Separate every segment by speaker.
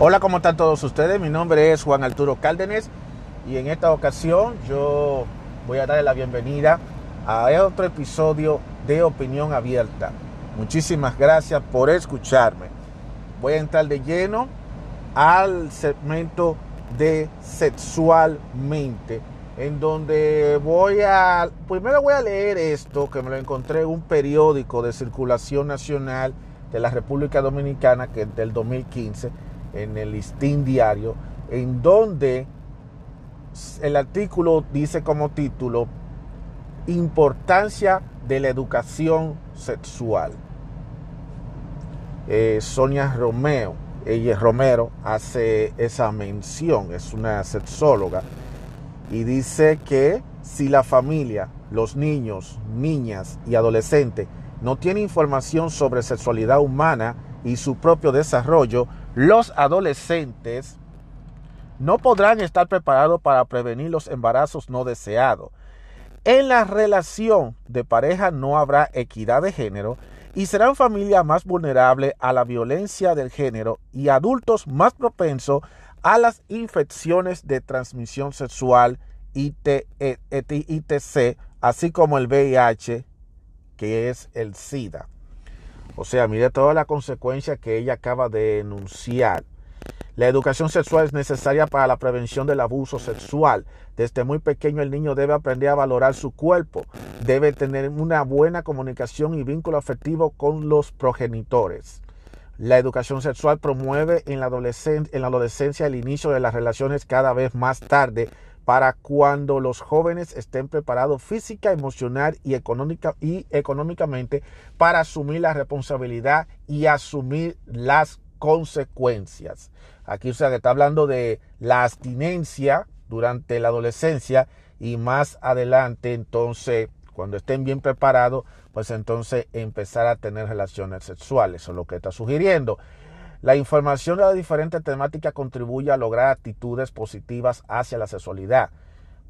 Speaker 1: Hola, ¿cómo están todos ustedes? Mi nombre es Juan Arturo Cárdenas y en esta ocasión yo voy a darle la bienvenida a otro episodio de Opinión Abierta. Muchísimas gracias por escucharme. Voy a entrar de lleno al segmento de sexualmente, en donde voy a, primero voy a leer esto que me lo encontré en un periódico de circulación nacional de la República Dominicana que es del 2015 en el listín diario, en donde el artículo dice como título Importancia de la educación sexual. Eh, Sonia Romeo, ella Romero, hace esa mención, es una sexóloga, y dice que si la familia, los niños, niñas y adolescentes no tienen información sobre sexualidad humana y su propio desarrollo, los adolescentes no podrán estar preparados para prevenir los embarazos no deseados. En la relación de pareja no habrá equidad de género y serán familias más vulnerables a la violencia del género y adultos más propensos a las infecciones de transmisión sexual ITC, e, así como el VIH, que es el SIDA. O sea, mire toda la consecuencia que ella acaba de enunciar. La educación sexual es necesaria para la prevención del abuso sexual. Desde muy pequeño el niño debe aprender a valorar su cuerpo, debe tener una buena comunicación y vínculo afectivo con los progenitores. La educación sexual promueve en la, adolescencia el inicio de las relaciones cada vez más tarde para cuando los jóvenes estén preparados física, emocional y, económica, y económicamente para asumir la responsabilidad y asumir las consecuencias. Aquí se está hablando de la abstinencia durante la adolescencia y más adelante entonces cuando estén bien preparados, pues entonces empezar a tener relaciones sexuales, eso es lo que está sugiriendo. La información de las diferentes temáticas contribuye a lograr actitudes positivas hacia la sexualidad.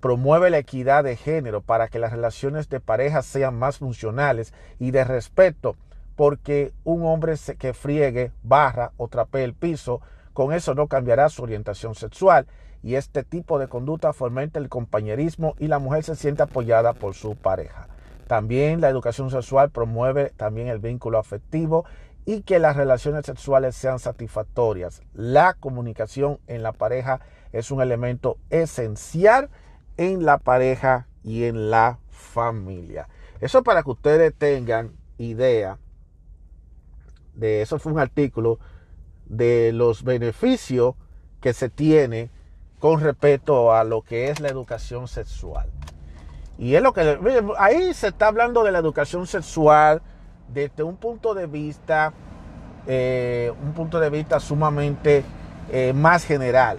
Speaker 1: Promueve la equidad de género para que las relaciones de pareja sean más funcionales y de respeto, porque un hombre que friegue, barra o trapee el piso, con eso no cambiará su orientación sexual y este tipo de conducta fomenta el compañerismo y la mujer se siente apoyada por su pareja. También la educación sexual promueve también el vínculo afectivo y que las relaciones sexuales sean satisfactorias. La comunicación en la pareja es un elemento esencial en la pareja y en la familia. Eso para que ustedes tengan idea de eso fue un artículo de los beneficios que se tiene con respecto a lo que es la educación sexual. Y es lo que ahí se está hablando de la educación sexual desde un punto de vista, eh, un punto de vista sumamente eh, más general.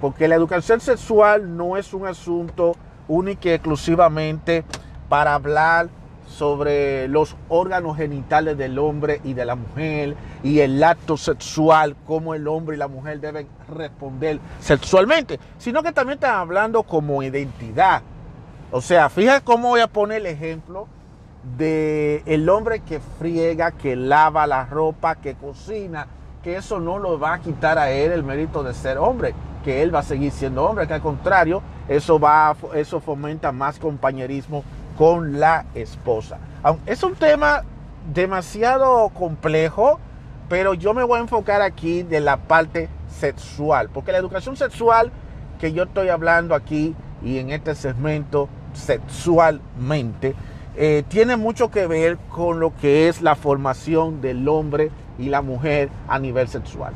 Speaker 1: Porque la educación sexual no es un asunto único y exclusivamente para hablar sobre los órganos genitales del hombre y de la mujer y el acto sexual, cómo el hombre y la mujer deben responder sexualmente, sino que también están hablando como identidad. O sea, fíjate cómo voy a poner el ejemplo de el hombre que friega, que lava la ropa, que cocina, que eso no lo va a quitar a él el mérito de ser hombre, que él va a seguir siendo hombre, que al contrario, eso va eso fomenta más compañerismo con la esposa. Es un tema demasiado complejo, pero yo me voy a enfocar aquí de la parte sexual, porque la educación sexual que yo estoy hablando aquí y en este segmento sexualmente, eh, tiene mucho que ver con lo que es la formación del hombre y la mujer a nivel sexual.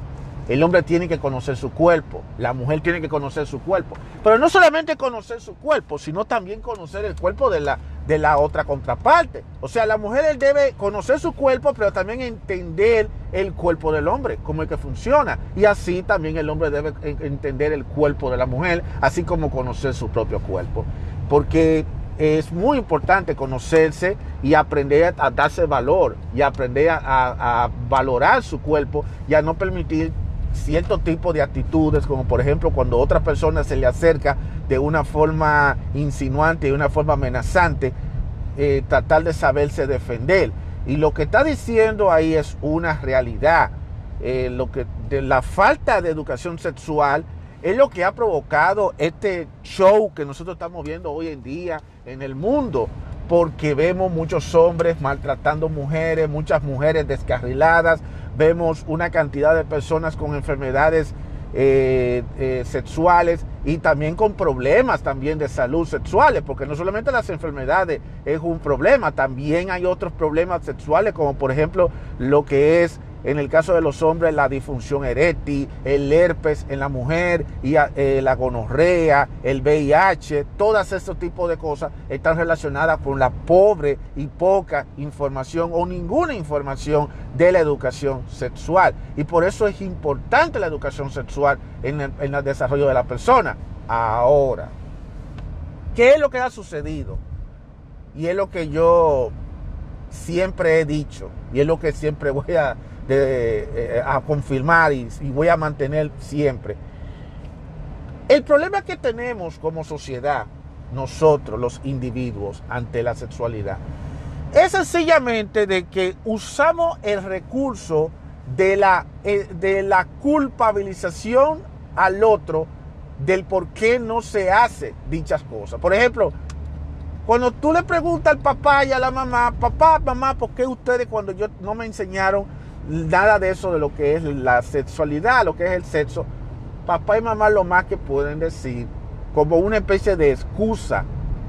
Speaker 1: El hombre tiene que conocer su cuerpo, la mujer tiene que conocer su cuerpo. Pero no solamente conocer su cuerpo, sino también conocer el cuerpo de la, de la otra contraparte. O sea, la mujer debe conocer su cuerpo, pero también entender el cuerpo del hombre, cómo es que funciona. Y así también el hombre debe entender el cuerpo de la mujer, así como conocer su propio cuerpo. Porque es muy importante conocerse y aprender a, darse valor y aprender a, valorar su cuerpo y a no permitir cierto tipo de actitudes, como por ejemplo cuando otra persona se le acerca de una forma insinuante, de una forma amenazante, eh, tratar de saberse defender. Y lo que está diciendo ahí es una realidad. eh, lo que, la falta de educación sexual es lo que ha provocado este show que nosotros estamos viendo hoy en día en el mundo, porque vemos muchos hombres maltratando mujeres, muchas mujeres descarriladas, vemos una cantidad de personas con enfermedades eh, eh, sexuales y también con problemas también de salud sexuales, porque no solamente las enfermedades es un problema, también hay otros problemas sexuales, como por ejemplo lo que es en el caso de los hombres, la disfunción eréctil, el herpes en la mujer, y eh, la gonorrea, el VIH, todos estos tipos de cosas están relacionadas con la pobre y poca información o ninguna información de la educación sexual. Y por eso es importante la educación sexual en el desarrollo de la persona. Ahora, ¿qué es lo que ha sucedido? Y es lo que yo siempre he dicho, y es lo que siempre voy a eh, a confirmar y, voy a mantener siempre. El problema que tenemos como sociedad, nosotros los individuos, ante la sexualidad, es sencillamente de que usamos el recurso de la, eh, de la culpabilización al otro del por qué no se hace dichas cosas. Por ejemplo, cuando tú le preguntas al papá y a la mamá, papá, mamá, ¿por qué ustedes cuando yo no me enseñaron nada de eso de lo que es la sexualidad, lo que es el sexo, papá y mamá lo más que pueden decir como una especie de excusa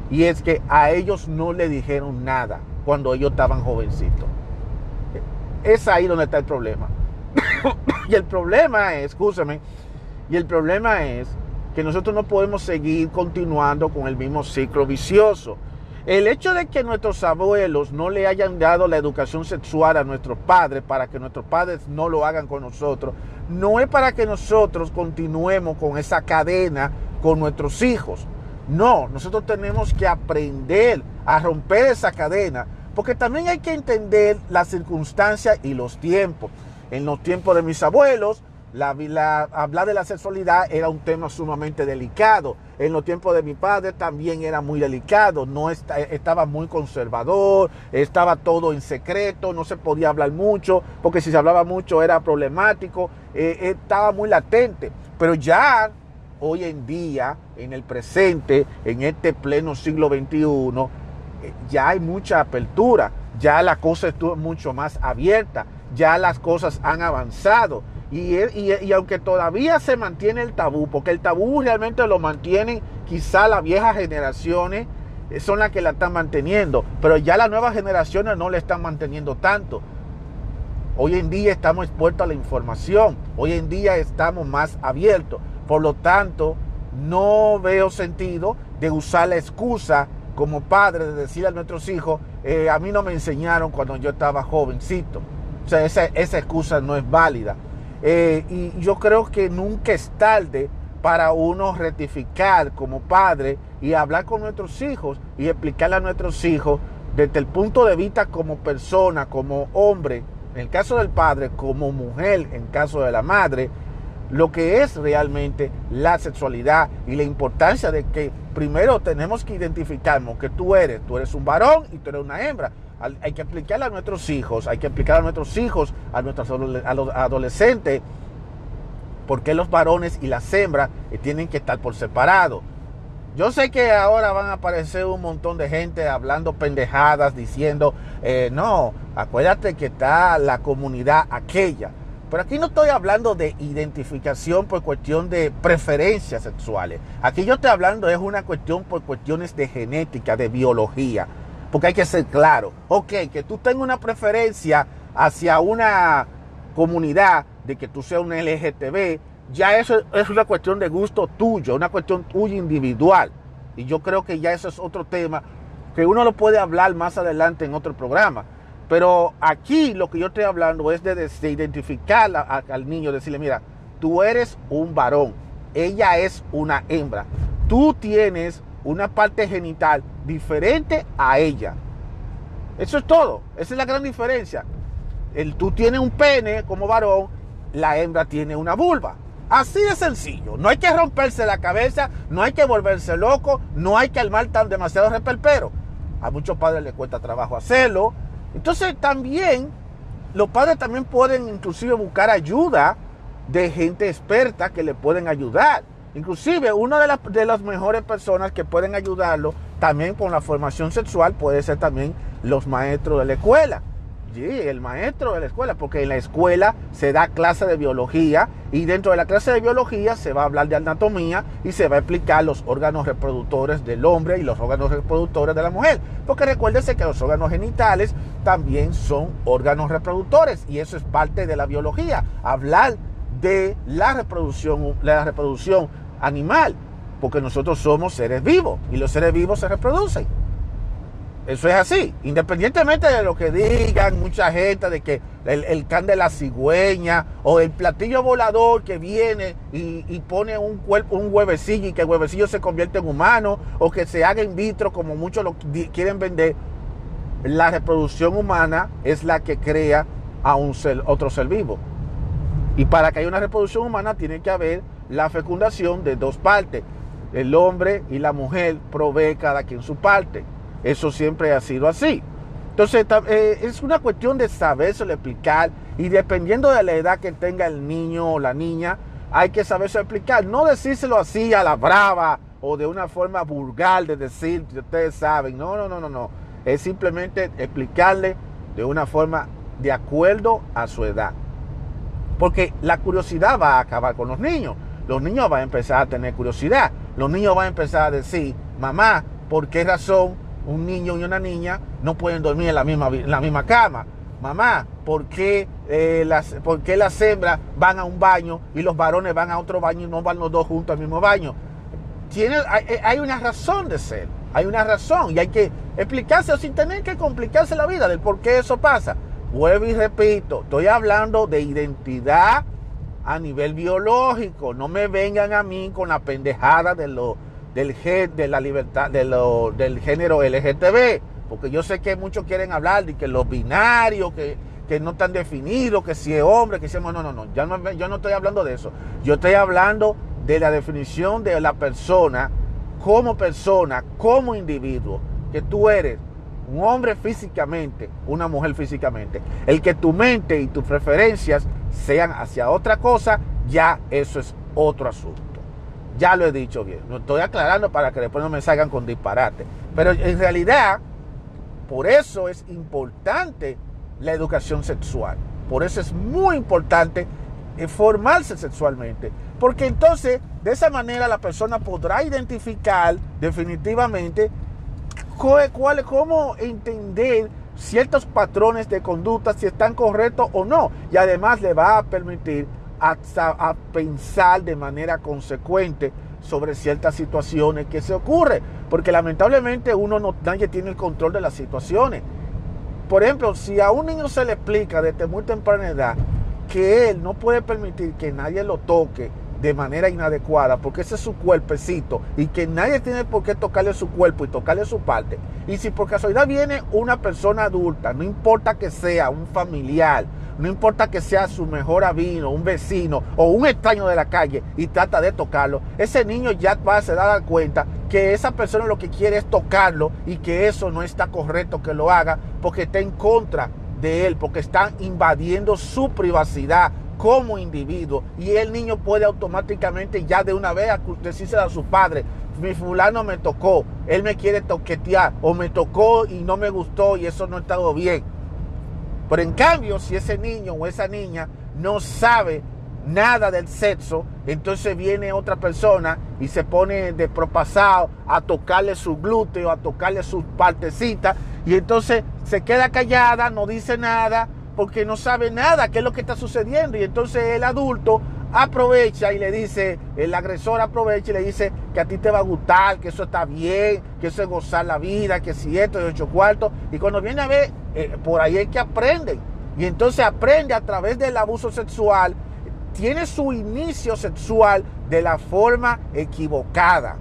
Speaker 1: y es que a ellos no le dijeron nada cuando ellos estaban jovencitos. Es ahí donde está el problema. y el problema es, escúchame, y el problema es que nosotros no podemos seguir continuando con el mismo ciclo vicioso. El hecho de que nuestros abuelos no le hayan dado la educación sexual a nuestros padres para que nuestros padres no lo hagan con nosotros, no es para que nosotros continuemos con esa cadena con nuestros hijos. No, nosotros tenemos que aprender a romper esa cadena, porque también hay que entender las circunstancias y los tiempos. En los tiempos de mis abuelos, la, hablar de la sexualidad era un tema sumamente delicado. En los tiempos de mi padre también era muy delicado. No estaba muy conservador, estaba todo en secreto, no se podía hablar mucho, porque si se hablaba mucho era problemático, eh, estaba muy latente. Pero ya hoy en día, en el presente, en este pleno siglo XXI, eh, ya hay mucha apertura, ya la cosa estuvo mucho más abierta, ya las cosas han avanzado y, aunque todavía se mantiene el tabú, porque el tabú realmente lo mantienen quizá las viejas generaciones, eh, son las que la están manteniendo, pero ya las nuevas generaciones no le están manteniendo tanto. Hoy en día estamos expuestos a la información, hoy en día estamos más abiertos, por lo tanto no veo sentido de usar la excusa como padre de decirle a nuestros hijos, eh, a mí no me enseñaron cuando yo estaba jovencito. O sea, esa, esa excusa no es válida. Eh, y yo creo que nunca es tarde para uno rectificar como padre y hablar con nuestros hijos y explicarle a nuestros hijos desde el punto de vista como persona, como hombre, en el caso del padre, como mujer, en el caso de la madre, lo que es realmente la sexualidad y la importancia de que primero tenemos que identificarnos que tú eres, tú eres un varón y tú eres una hembra hay que explicarle a nuestros hijos, hay que explicar a nuestros hijos, a nuestros los adolescentes, por qué los varones y las hembras eh, tienen que estar por separado. Yo sé que ahora van a aparecer un montón de gente hablando pendejadas, diciendo, eh, no, acuérdate que está la comunidad aquella. Pero aquí no estoy hablando de identificación por cuestión de preferencias sexuales. Aquí yo estoy hablando es una cuestión por cuestiones de genética, de biología. Porque hay que ser claro. Ok, que tú tengas una preferencia hacia una comunidad de que tú seas un LGTB, ya eso es una cuestión de gusto tuyo, una cuestión tuya individual. Y yo creo que ya eso es otro tema que uno lo puede hablar más adelante en otro programa. Pero aquí lo que yo estoy hablando es de, identificar al niño, decirle, mira, tú eres un varón, ella es una hembra, tú tienes una parte genital diferente a ella. Eso es todo. Esa es la gran diferencia. El, tú tienes un pene como varón, la hembra tiene una vulva. Así de sencillo. No hay que romperse la cabeza, no hay que volverse loco, no hay que armar tan demasiado repelpero. A muchos padres les cuesta trabajo hacerlo. Entonces también los padres también pueden inclusive buscar ayuda de gente experta que le pueden ayudar. Inclusive una de, las, mejores personas que pueden ayudarlo también con la formación sexual puede ser también los maestros de la escuela. Sí, el maestro de la escuela, porque en la escuela se da clase de biología y dentro de la clase de biología se va a hablar de anatomía y se va a explicar los órganos reproductores del hombre y los órganos reproductores de la mujer. Porque recuérdese que los órganos genitales también son órganos reproductores y eso es parte de la biología. Hablar de la reproducción, la reproducción animal, porque nosotros somos seres vivos y los seres vivos se reproducen. Eso es así, independientemente de lo que digan mucha gente de que el, can de la cigüeña o el platillo volador que viene y, pone un, cuerpo, un huevecillo y que el huevecillo se convierte en humano o que se haga in vitro como muchos lo quieren vender, la reproducción humana es la que crea a un otro ser vivo. Y para que haya una reproducción humana tiene que haber la fecundación de dos partes. El hombre y la mujer provee cada quien su parte. Eso siempre ha sido así. Entonces eh, es una cuestión de saberse explicar y dependiendo de la edad que tenga el niño o la niña, hay que saberse explicar. No decírselo así a la brava o de una forma vulgar de decir, ustedes saben. No, no, no, no, no. Es simplemente explicarle de una forma de acuerdo a su edad. Porque la curiosidad va a acabar con los niños. Los niños van a empezar a tener curiosidad. Los niños van a empezar a decir, mamá, ¿por qué razón un niño y una niña no pueden dormir en la misma, la misma cama. Mamá, ¿por qué, eh, las, ¿por qué las hembras van a un baño y los varones van a otro baño y no van los dos juntos al mismo baño? Eh, hay una razón de ser, hay una razón y hay que explicarse sin tener que complicarse la vida del por qué eso pasa. Vuelvo y repito, estoy hablando de identidad a nivel biológico. No me vengan a mí con la pendejada de los del, de la libertad, de lo, del género LGTB, porque yo sé que muchos quieren hablar de que los binarios, que, que no están definidos, que si es hombre, que si es... No, no, no, ya no, yo no estoy hablando de eso. Yo estoy hablando de la definición de la persona como persona, como individuo, que tú eres un hombre físicamente, una mujer físicamente. El que tu mente y tus preferencias sean hacia otra cosa, ya eso es otro asunto. Ya lo he dicho bien. No estoy aclarando para que después no me salgan con disparate. Pero en realidad, por eso es importante la educación sexual. Por eso es muy importante formarse sexualmente. Porque entonces, de esa manera, la persona podrá identificar definitivamente cuál, cómo entender ciertos patrones de conducta, si están correctos o no. Y además le va a permitir a, pensar de manera consecuente sobre ciertas situaciones que se ocurren, porque lamentablemente uno no, nadie tiene el control de las situaciones. Por ejemplo, si a un niño se le explica desde muy temprana edad que él no puede permitir que nadie lo toque de manera inadecuada, porque ese es su cuerpecito y que nadie tiene por qué tocarle su cuerpo y tocarle su parte. Y si por casualidad viene una persona adulta, no importa que sea un familiar, no importa que sea su mejor avino, un vecino o un extraño de la calle y trata de tocarlo, ese niño ya va a se dar cuenta que esa persona lo que quiere es tocarlo y que eso no está correcto que lo haga porque está en contra de él, porque están invadiendo su privacidad como individuo y el niño puede automáticamente ya de una vez decirse a su padre, mi fulano me tocó, él me quiere toquetear o me tocó y no me gustó y eso no ha estado bien pero en cambio, si ese niño o esa niña no sabe nada del sexo, entonces viene otra persona y se pone de propasado a tocarle su glúteo, a tocarle sus partecitas, y entonces se queda callada, no dice nada, porque no sabe nada qué es lo que está sucediendo. Y entonces el adulto aprovecha y le dice, el agresor aprovecha y le dice que a ti te va a gustar, que eso está bien, que eso es gozar la vida, que si esto es ocho cuartos. Y cuando viene a ver, eh, por ahí es que aprenden. Y entonces aprende a través del abuso sexual, tiene su inicio sexual de la forma equivocada.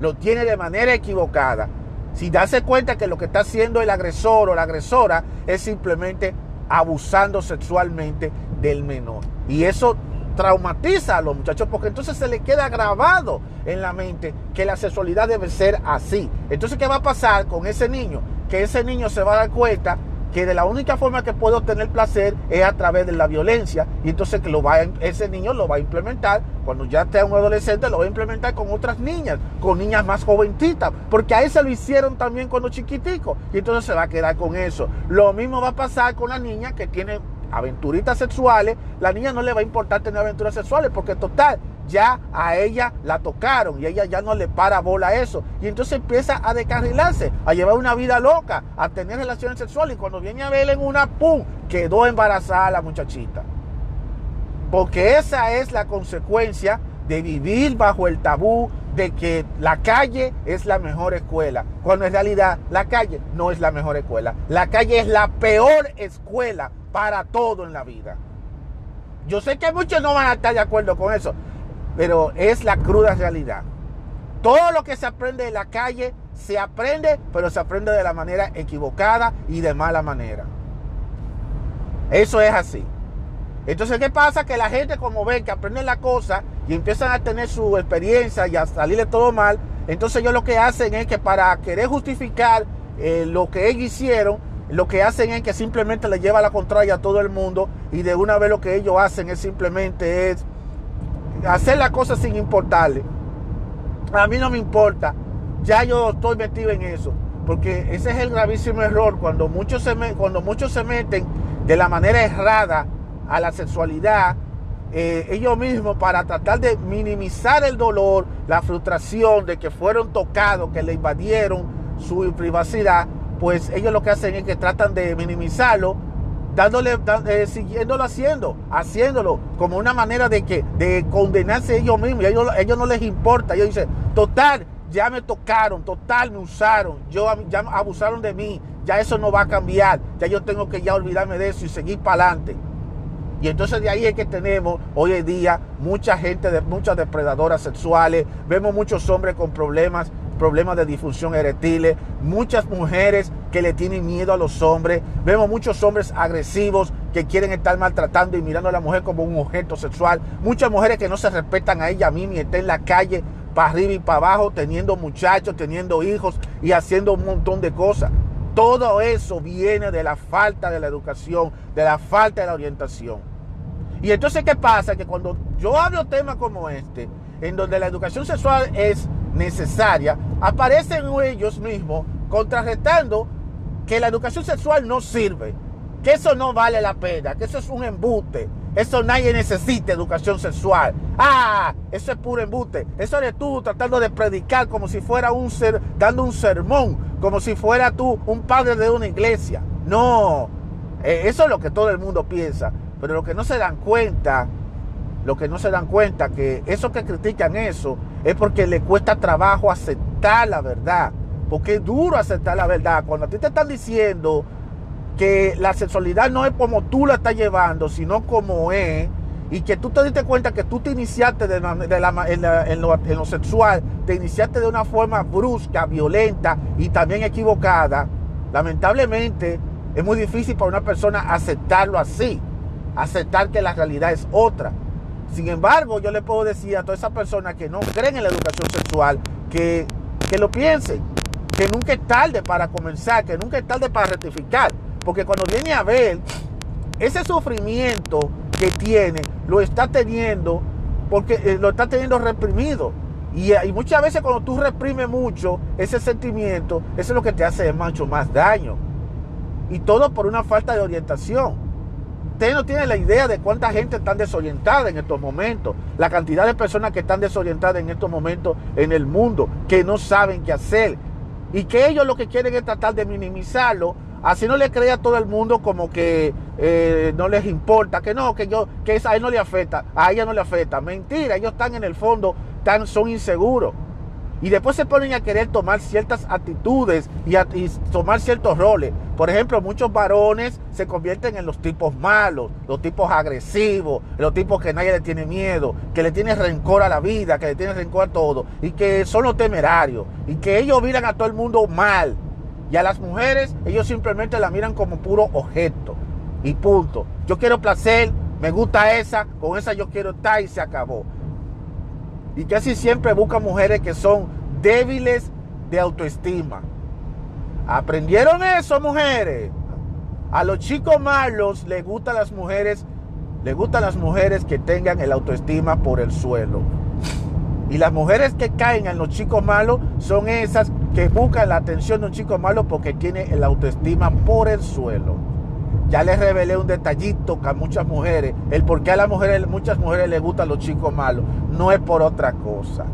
Speaker 1: Lo tiene de manera equivocada. Si darse cuenta que lo que está haciendo el agresor o la agresora es simplemente abusando sexualmente del menor. Y eso traumatiza a los muchachos porque entonces se le queda grabado en la mente que la sexualidad debe ser así. Entonces, ¿qué va a pasar con ese niño? Que ese niño se va a dar cuenta que de la única forma que puede obtener placer es a través de la violencia. Y entonces que lo va ese niño lo va a implementar. Cuando ya sea un adolescente lo va a implementar con otras niñas, con niñas más jovencitas, porque a ese lo hicieron también cuando chiquitico. Y entonces se va a quedar con eso. Lo mismo va a pasar con la niña que tiene aventuritas sexuales, la niña no le va a importar tener aventuras sexuales porque total, ya a ella la tocaron y ella ya no le para bola a eso. Y entonces empieza a descarrilarse, a llevar una vida loca, a tener relaciones sexuales y cuando viene a ver en una, ¡pum!, quedó embarazada la muchachita. Porque esa es la consecuencia de vivir bajo el tabú de que la calle es la mejor escuela, cuando en realidad la calle no es la mejor escuela. La calle es la peor escuela para todo en la vida. Yo sé que muchos no van a estar de acuerdo con eso, pero es la cruda realidad. Todo lo que se aprende en la calle se aprende, pero se aprende de la manera equivocada y de mala manera. Eso es así. Entonces, ¿qué pasa? Que la gente como ven que aprenden la cosa y empiezan a tener su experiencia y a salirle todo mal, entonces ellos lo que hacen es que para querer justificar eh, lo que ellos hicieron, lo que hacen es que simplemente le lleva la contraria a todo el mundo y de una vez lo que ellos hacen es simplemente es hacer las cosas sin importarle. A mí no me importa, ya yo estoy metido en eso, porque ese es el gravísimo error cuando muchos se, cuando muchos se meten de la manera errada a la sexualidad, eh, ellos mismos para tratar de minimizar el dolor, la frustración de que fueron tocados, que le invadieron su privacidad, pues ellos lo que hacen es que tratan de minimizarlo, dándole, eh, siguiéndolo haciendo, haciéndolo como una manera de que de condenarse ellos mismos. ellos, ellos no les importa. Ellos dicen, total, ya me tocaron, total, me usaron, yo, ya abusaron de mí, ya eso no va a cambiar, ya yo tengo que ya olvidarme de eso y seguir para adelante. Y entonces de ahí es que tenemos hoy en día mucha gente, de, muchas depredadoras sexuales, vemos muchos hombres con problemas problemas de disfunción eréctil, muchas mujeres que le tienen miedo a los hombres, vemos muchos hombres agresivos que quieren estar maltratando y mirando a la mujer como un objeto sexual, muchas mujeres que no se respetan a ella misma y están en la calle para arriba y para abajo, teniendo muchachos, teniendo hijos y haciendo un montón de cosas. Todo eso viene de la falta de la educación, de la falta de la orientación. Y entonces, ¿qué pasa? Que cuando yo hablo temas como este, en donde la educación sexual es necesaria, aparecen ellos mismos contrarrestando que la educación sexual no sirve, que eso no vale la pena, que eso es un embute, eso nadie necesita educación sexual. Ah, eso es puro embute. Eso eres tú tratando de predicar como si fuera un ser, dando un sermón, como si fuera tú un padre de una iglesia. No, eh, eso es lo que todo el mundo piensa, pero lo que no se dan cuenta lo que no se dan cuenta que esos que critican eso es porque le cuesta trabajo aceptar la verdad. Porque es duro aceptar la verdad. Cuando a ti te están diciendo que la sexualidad no es como tú la estás llevando, sino como es, y que tú te diste cuenta que tú te iniciaste de en, lo, sexual, te iniciaste de una forma brusca, violenta y también equivocada, lamentablemente es muy difícil para una persona aceptarlo así, aceptar que la realidad es otra. Sin embargo, yo le puedo decir a todas esas personas que no creen en la educación sexual que, que lo piensen, que nunca es tarde para comenzar, que nunca es tarde para rectificar. Porque cuando viene a ver, ese sufrimiento que tiene, lo está teniendo porque eh, lo está teniendo reprimido. Y, y, muchas veces cuando tú reprimes mucho ese sentimiento, eso es lo que te hace mucho más daño. Y todo por una falta de orientación. Usted no tiene la idea de cuánta gente está desorientada en estos momentos, la cantidad de personas que están desorientadas en estos momentos en el mundo, que no saben qué hacer y que ellos lo que quieren es tratar de minimizarlo, así no le crea a todo el mundo como que eh, no les importa, que no, que yo, que a él no le afecta, a ella no le afecta. Mentira, ellos están en el fondo, tan, son inseguros. Y después se ponen a querer tomar ciertas actitudes y, tomar ciertos roles. Por ejemplo, muchos varones se convierten en los tipos malos, los tipos agresivos, los tipos que nadie le tiene miedo, que le tiene rencor a la vida, que le tiene rencor a todo, y que son los temerarios, y que ellos miran a todo el mundo mal. Y a las mujeres, ellos simplemente la miran como puro objeto. Y punto. Yo quiero placer, me gusta esa, con esa yo quiero estar y se acabó. Y casi siempre buscan mujeres que son débiles de autoestima. ¿Aprendieron eso, mujeres? A los chicos malos les gustan las mujeres, les gustan las mujeres que tengan el autoestima por el suelo. Y las mujeres que caen en los chicos malos son esas que buscan la atención de un chico malo porque tiene el autoestima por el suelo. Ya les revelé un detallito que a muchas mujeres, el por qué a las mujeres, muchas mujeres les gustan los chicos malos, no es por otra cosa.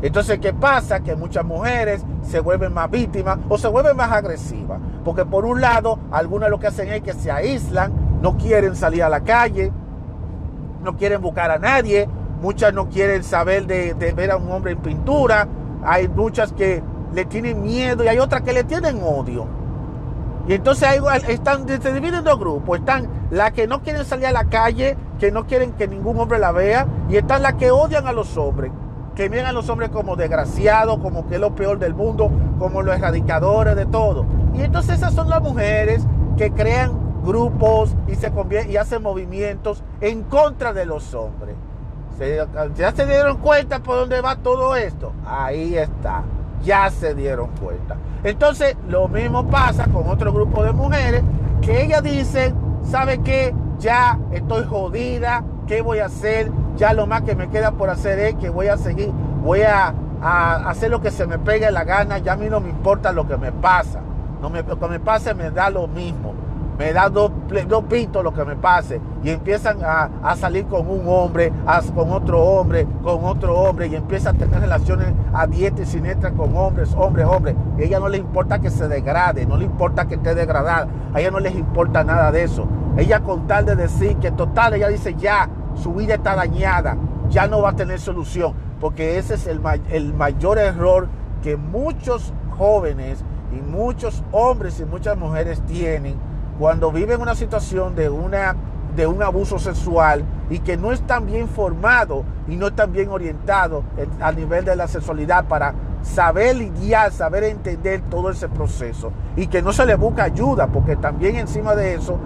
Speaker 1: Entonces, ¿qué pasa? Que muchas mujeres se vuelven más víctimas o se vuelven más agresivas. Porque por un lado, algunas lo que hacen es que se aíslan, no quieren salir a la calle, no quieren buscar a nadie, muchas no quieren saber de, ver a un hombre en pintura, hay muchas que le tienen miedo y hay otras que le tienen odio. Y entonces hay, están, se dividen en dos grupos. Están las que no quieren salir a la calle, que no quieren que ningún hombre la vea, y están las que odian a los hombres, que miran a los hombres como desgraciados, como que es lo peor del mundo, como los erradicadores de todo. Y entonces esas son las mujeres que crean grupos y, se y hacen movimientos en contra de los hombres. ¿Ya se dieron cuenta por dónde va todo esto? Ahí está. Ya se dieron cuenta. Entonces, lo mismo pasa con otro grupo de mujeres que ellas dicen, ¿sabe qué? Ya estoy jodida, ¿qué voy a hacer? Ya lo más que me queda por hacer es que voy a seguir, voy a, hacer lo que se me pegue la gana, ya a mí no me importa lo que me pasa. No me, lo que me pase me da lo mismo me da dos, dos pitos lo que me pase y empiezan a, salir con un hombre, con otro hombre, con otro hombre y empiezan a tener relaciones a dieta y siniestra con hombres, hombres, hombres. a ella no le importa que se degrade, no le importa que esté degradada, a ella no les importa nada de eso. Ella con tal de decir que total, ella dice ya, su vida está dañada, ya no va a tener solución, porque ese es el, el mayor error que muchos jóvenes y muchos hombres y muchas mujeres tienen cuando viven una situación de, una, de un abuso sexual y que no están bien formados y no están bien orientados a nivel de la sexualidad para saber lidiar, saber entender todo ese proceso y que no se le busca ayuda, porque también encima de eso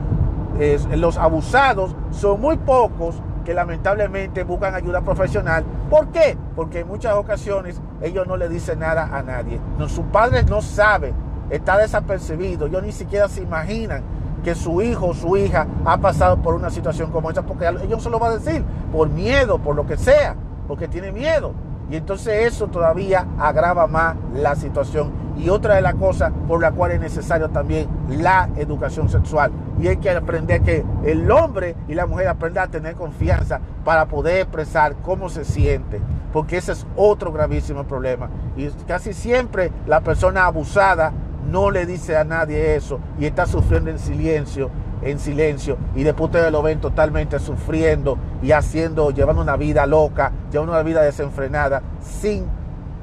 Speaker 1: los abusados son muy pocos que lamentablemente buscan ayuda profesional. ¿Por qué? Porque en muchas ocasiones ellos no le dicen nada a nadie. No, sus padres no saben, está desapercibido, ellos ni siquiera se imaginan que su hijo o su hija ha pasado por una situación como esa, porque ellos se lo va a decir, por miedo, por lo que sea, porque tiene miedo. Y entonces eso todavía agrava más la situación. Y otra de las cosas por la cual es necesario también la educación sexual. Y hay que aprender que el hombre y la mujer aprendan a tener confianza para poder expresar cómo se siente. Porque ese es otro gravísimo problema. Y casi siempre la persona abusada no le dice a nadie eso y está sufriendo en silencio, en silencio, y después ustedes lo ven totalmente sufriendo y haciendo, llevando una vida loca, llevando una vida desenfrenada, sin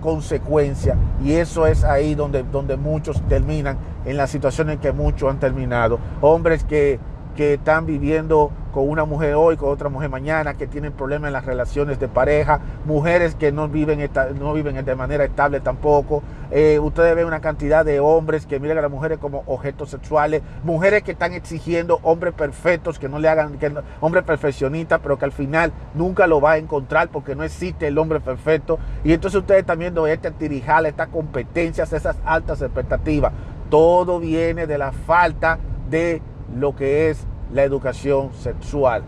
Speaker 1: consecuencia. Y eso es ahí donde, donde muchos terminan, en la situación en que muchos han terminado. Hombres que, que están viviendo con una mujer hoy, con otra mujer mañana, que tienen problemas en las relaciones de pareja, mujeres que no viven, no viven de manera estable tampoco. Eh, ustedes ven una cantidad de hombres que miran a las mujeres como objetos sexuales, mujeres que están exigiendo hombres perfectos, que no le hagan, que hombre perfeccionista, pero que al final nunca lo va a encontrar porque no existe el hombre perfecto. Y entonces ustedes están viendo este tirijal, estas competencias, esas altas expectativas. Todo viene de la falta de lo que es la educación sexual.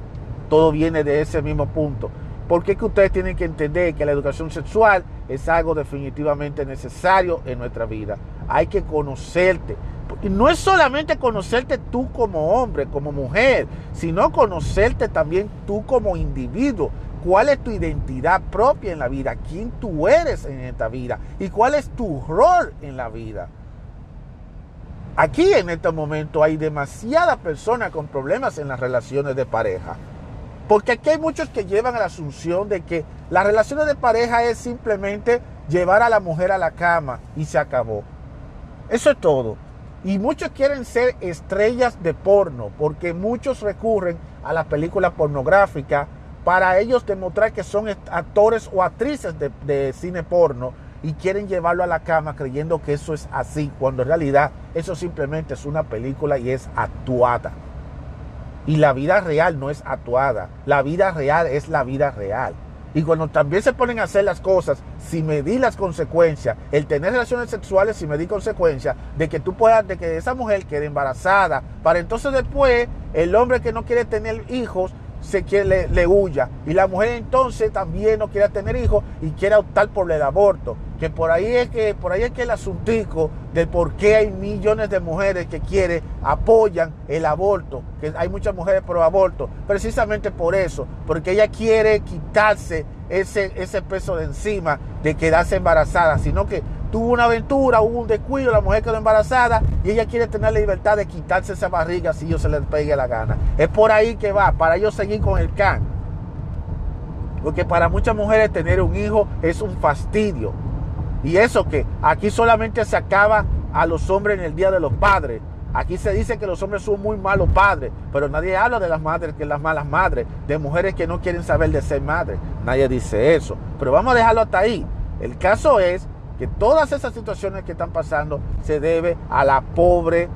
Speaker 1: Todo viene de ese mismo punto. Porque es que ustedes tienen que entender que la educación sexual es algo definitivamente necesario en nuestra vida. Hay que conocerte. Y no es solamente conocerte tú como hombre, como mujer, sino conocerte también tú como individuo. ¿Cuál es tu identidad propia en la vida? ¿Quién tú eres en esta vida? ¿Y cuál es tu rol en la vida? Aquí en este momento hay demasiadas personas con problemas en las relaciones de pareja. Porque aquí hay muchos que llevan a la asunción de que las relaciones de pareja es simplemente llevar a la mujer a la cama y se acabó. Eso es todo. Y muchos quieren ser estrellas de porno porque muchos recurren a las películas pornográficas para ellos demostrar que son actores o actrices de, de cine porno y quieren llevarlo a la cama creyendo que eso es así, cuando en realidad eso simplemente es una película y es actuada. Y la vida real no es actuada, la vida real es la vida real. Y cuando también se ponen a hacer las cosas sin medir las consecuencias, el tener relaciones sexuales sin medir consecuencias, de que tú puedas, de que esa mujer quede embarazada, para entonces después el hombre que no quiere tener hijos se quiere, le, huya. Y la mujer entonces también no quiere tener hijos y quiere optar por el aborto. Que por ahí es que, por ahí es que el asuntico de por qué hay millones de mujeres que quieren, apoyan el aborto. Que hay muchas mujeres pro aborto. Precisamente por eso. Porque ella quiere quitarse ese, ese peso de encima de quedarse embarazada. Sino que tuvo una aventura, hubo un descuido, la mujer quedó embarazada y ella quiere tener la libertad de quitarse esa barriga si ellos se les pegue la gana. Es por ahí que va, para ellos seguir con el can. Porque para muchas mujeres tener un hijo es un fastidio. Y eso que aquí solamente se acaba a los hombres en el Día de los Padres. Aquí se dice que los hombres son muy malos padres, pero nadie habla de las madres que las malas madres, de mujeres que no quieren saber de ser madres. Nadie dice eso. Pero vamos a dejarlo hasta ahí. El caso es que todas esas situaciones que están pasando se debe a la pobre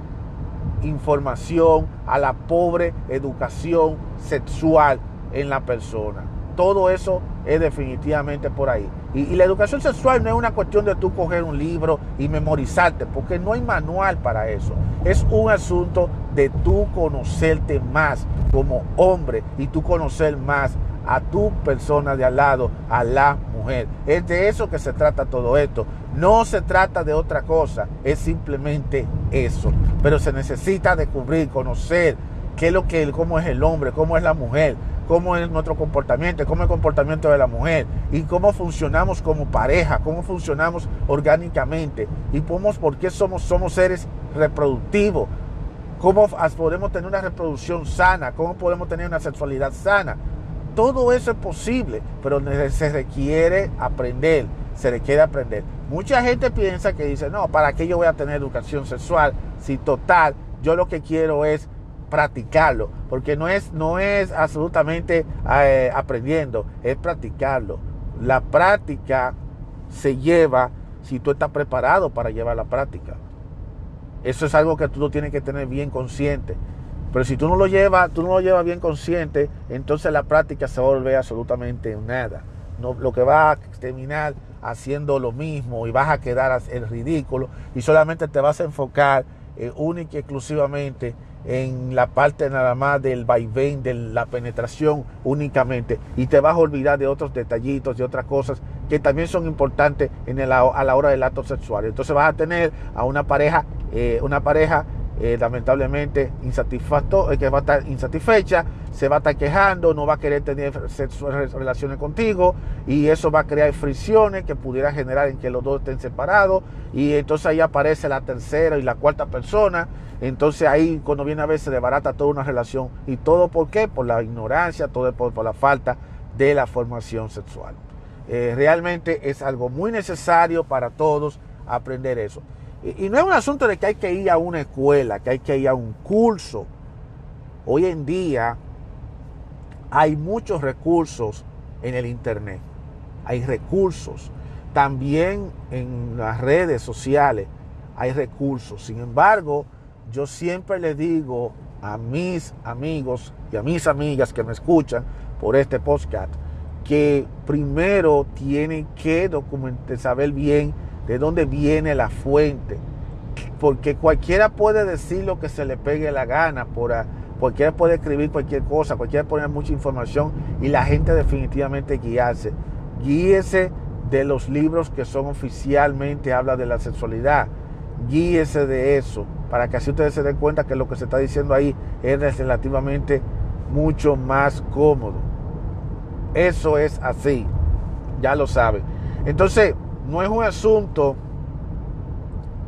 Speaker 1: información, a la pobre educación sexual en la persona. Todo eso es definitivamente por ahí. Y, la educación sexual no es una cuestión de tú coger un libro y memorizarte, porque no hay manual para eso. Es un asunto de tú conocerte más como hombre y tú conocer más a tu persona de al lado, a la mujer. Es de eso que se trata todo esto. No se trata de otra cosa, es simplemente eso. Pero se necesita descubrir, conocer qué es lo que, cómo es el hombre, cómo es la mujer, cómo es nuestro comportamiento, cómo es el comportamiento de la mujer y cómo funcionamos como pareja, cómo funcionamos orgánicamente y por qué somos, somos seres reproductivos, cómo podemos tener una reproducción sana, cómo podemos tener una sexualidad sana. Todo eso es posible, pero se requiere aprender, se requiere aprender. Mucha gente piensa que dice, no, ¿para qué yo voy a tener educación sexual? Si total, yo lo que quiero es practicarlo, porque no es, no es absolutamente eh, aprendiendo, es practicarlo. La práctica se lleva si tú estás preparado para llevar la práctica. Eso es algo que tú tienes que tener bien consciente. Pero si tú no lo llevas, tú no lo llevas bien consciente, entonces la práctica se vuelve absolutamente nada. No, lo que va a terminar haciendo lo mismo y vas a quedar el ridículo y solamente te vas a enfocar eh, única y exclusivamente en la parte nada más del vaivén, de la penetración únicamente y te vas a olvidar de otros detallitos, de otras cosas que también son importantes en el, a la hora del acto sexual. Entonces vas a tener a una pareja, eh, una pareja eh, lamentablemente insatisfacto, eh, que va a estar insatisfecha, se va a estar quejando, no va a querer tener relaciones contigo y eso va a crear fricciones que pudiera generar en que los dos estén separados y entonces ahí aparece la tercera y la cuarta persona, entonces ahí cuando viene a ver se desbarata toda una relación y todo por qué? Por la ignorancia, todo por, por la falta de la formación sexual. Eh, realmente es algo muy necesario para todos aprender eso. Y, no es un asunto de que hay que ir a una escuela, que hay que ir a un curso. Hoy en día hay muchos recursos en el Internet. Hay recursos. También en las redes sociales hay recursos. Sin embargo, yo siempre le digo a mis amigos y a mis amigas que me escuchan por este podcast que primero tienen que documentar, saber bien de dónde viene la fuente. Porque cualquiera puede decir lo que se le pegue la gana, por cualquiera puede escribir cualquier cosa, cualquiera poner mucha información y la gente definitivamente guiarse. Guíese de los libros que son oficialmente habla de la sexualidad. Guíese de eso, para que así ustedes se den cuenta que lo que se está diciendo ahí es relativamente mucho más cómodo. Eso es así, ya lo saben. Entonces, no es un asunto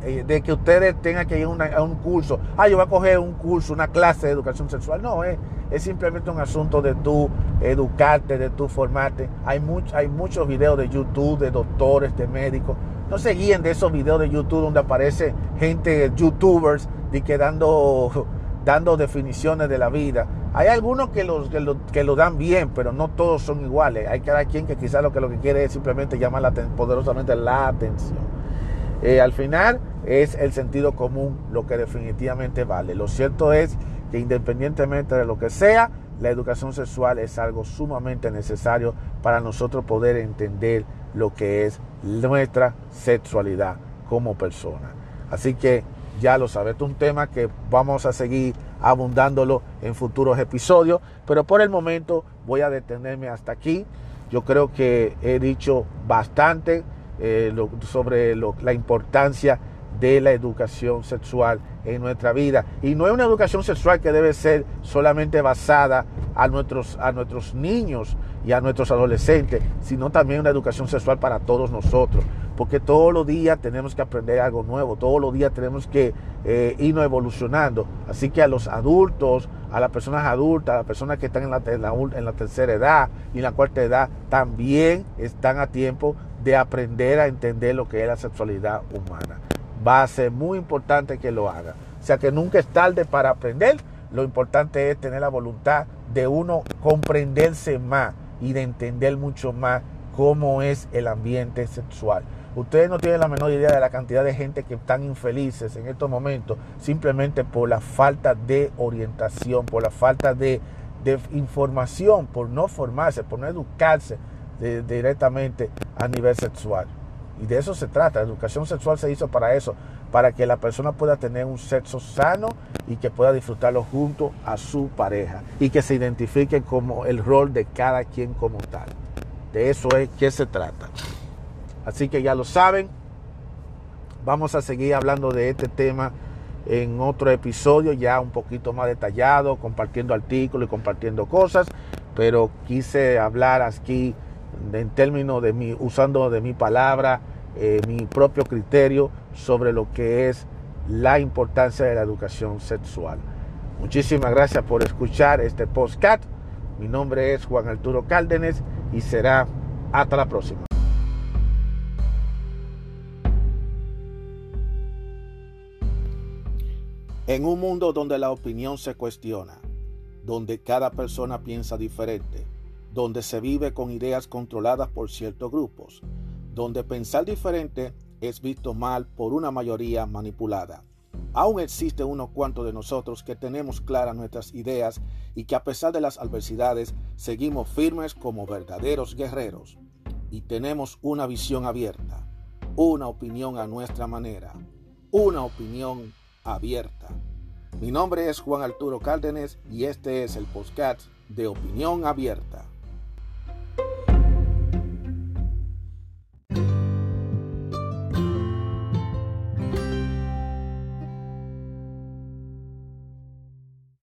Speaker 1: eh, de que ustedes tengan que ir a un curso. Ah, yo voy a coger un curso, una clase de educación sexual. No, es, es simplemente un asunto de tú educarte, de tú formarte. Hay, hay muchos videos de YouTube de doctores, de médicos. No se guíen de esos videos de YouTube donde aparece gente, youtubers, de que dando, dando definiciones de la vida. Hay algunos que, los, que, lo, dan bien, pero no todos son iguales. Hay cada quien que quizás lo que, lo que quiere es simplemente llamar la, poderosamente la atención. Eh, al final es el sentido común lo que definitivamente vale. Lo cierto es que independientemente de lo que sea, la educación sexual es algo sumamente necesario para nosotros poder entender lo que es nuestra sexualidad como persona. Así que ya lo sabes, es un tema que vamos a seguir abundándolo en futuros episodios, pero por el momento voy a detenerme hasta aquí. Yo creo que he dicho bastante eh, sobre la importancia de la educación sexual en nuestra vida. Y no es una educación sexual que debe ser solamente basada a nuestros, a nuestros niños y a nuestros adolescentes, sino también una educación sexual para todos nosotros. Porque todos los días tenemos que aprender algo nuevo, todos los días tenemos que eh, irnos evolucionando. Así que a los adultos, a las personas adultas, a las personas que están en la, en la tercera edad y en la cuarta edad, también están a tiempo de aprender a entender lo que es la sexualidad humana va a ser muy importante que lo haga. O sea que nunca es tarde para aprender. Lo importante es tener la voluntad de uno comprenderse más y de entender mucho más cómo es el ambiente sexual. Ustedes no tienen la menor idea de la cantidad de gente que están infelices en estos momentos simplemente por la falta de orientación, por la falta de, información, por no formarse, por no educarse directamente a nivel sexual. Y de eso se trata. La educación sexual se hizo para eso, para que la persona pueda tener un sexo sano y que pueda disfrutarlo junto a su pareja y que se identifique como el rol de cada quien como tal. De eso es que se trata. Así que ya lo saben. Vamos a seguir hablando de este tema en otro episodio ya un poquito más detallado, compartiendo artículos y compartiendo cosas, pero quise hablar aquí en términos de mi, usando de mi palabra, eh, mi propio criterio sobre lo que es la importancia de la educación sexual. Muchísimas gracias por escuchar este podcast. Mi nombre es Juan Arturo Cárdenas y será hasta la próxima. En un mundo donde la opinión se cuestiona, donde cada persona piensa diferente, donde se vive con ideas controladas por ciertos grupos, donde pensar diferente es visto mal por una mayoría manipulada. Aún existe unos cuantos de nosotros que tenemos claras nuestras ideas y que a pesar de las adversidades seguimos firmes como verdaderos guerreros. Y tenemos una visión abierta, una opinión a nuestra manera, una opinión abierta. Mi nombre es Juan Arturo Cárdenas y este es el podcast de Opinión Abierta.